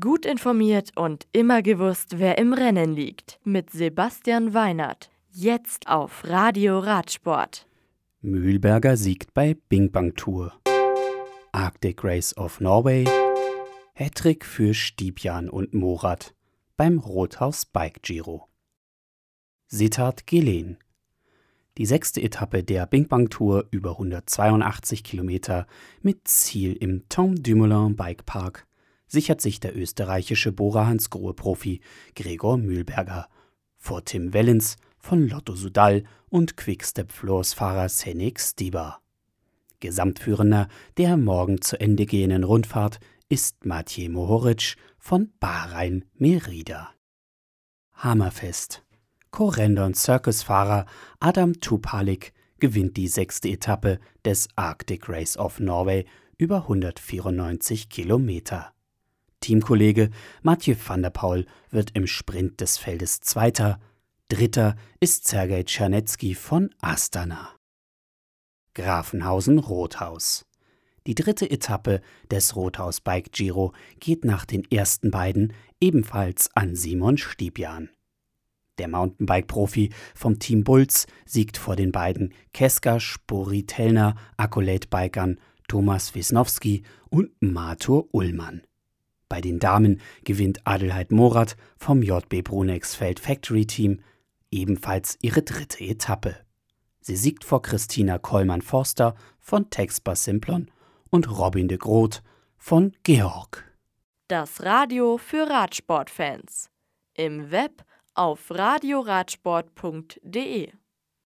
Gut informiert und immer gewusst, wer im Rennen liegt. Mit Sebastian Weinert. Jetzt auf Radio Radsport. Mühlberger siegt bei Bing Bang Tour. Arctic Race of Norway. Hattrick für Stiebjan und Morat beim Rothaus Bike Giro. Sittard Geleen. Die sechste Etappe der Bing Bang Tour über 182 Kilometer mit Ziel im Tom Dumoulin Bike Park sichert sich der österreichische Bora Hansgrohe-Profi Gregor Mühlberger vor Tim Wellens von Lotto Sudal und Quickstep-Floors-Fahrer Senik Stieber. Gesamtführender der morgen zu Ende gehenden Rundfahrt ist Matej Mohoric von Bahrain Merida. Hammerfest. Korendon Circus-Fahrer Adam Tupalik gewinnt die sechste Etappe des Arctic Race of Norway über 194 Kilometer. Teamkollege Mathieu van der Paul wird im Sprint des Feldes Zweiter. Dritter ist Sergei Czernetski von Astana. Grafenhausen-Rothaus. Die dritte Etappe des Rothaus Bike Giro geht nach den ersten beiden ebenfalls an Simon Stiebjan. Der Mountainbike-Profi vom Team Bulls siegt vor den beiden Keska Sporitelner Accolade-Bikern Thomas Wisnowski und Matur Ullmann. Bei den Damen gewinnt Adelheid Morat vom JB Brunex Feld Factory Team ebenfalls ihre dritte Etappe. Sie siegt vor Christina Kollmann-Forster von Texbar Simplon und Robin de Groot von Georg. Das Radio für Radsportfans. Im Web auf radioradsport.de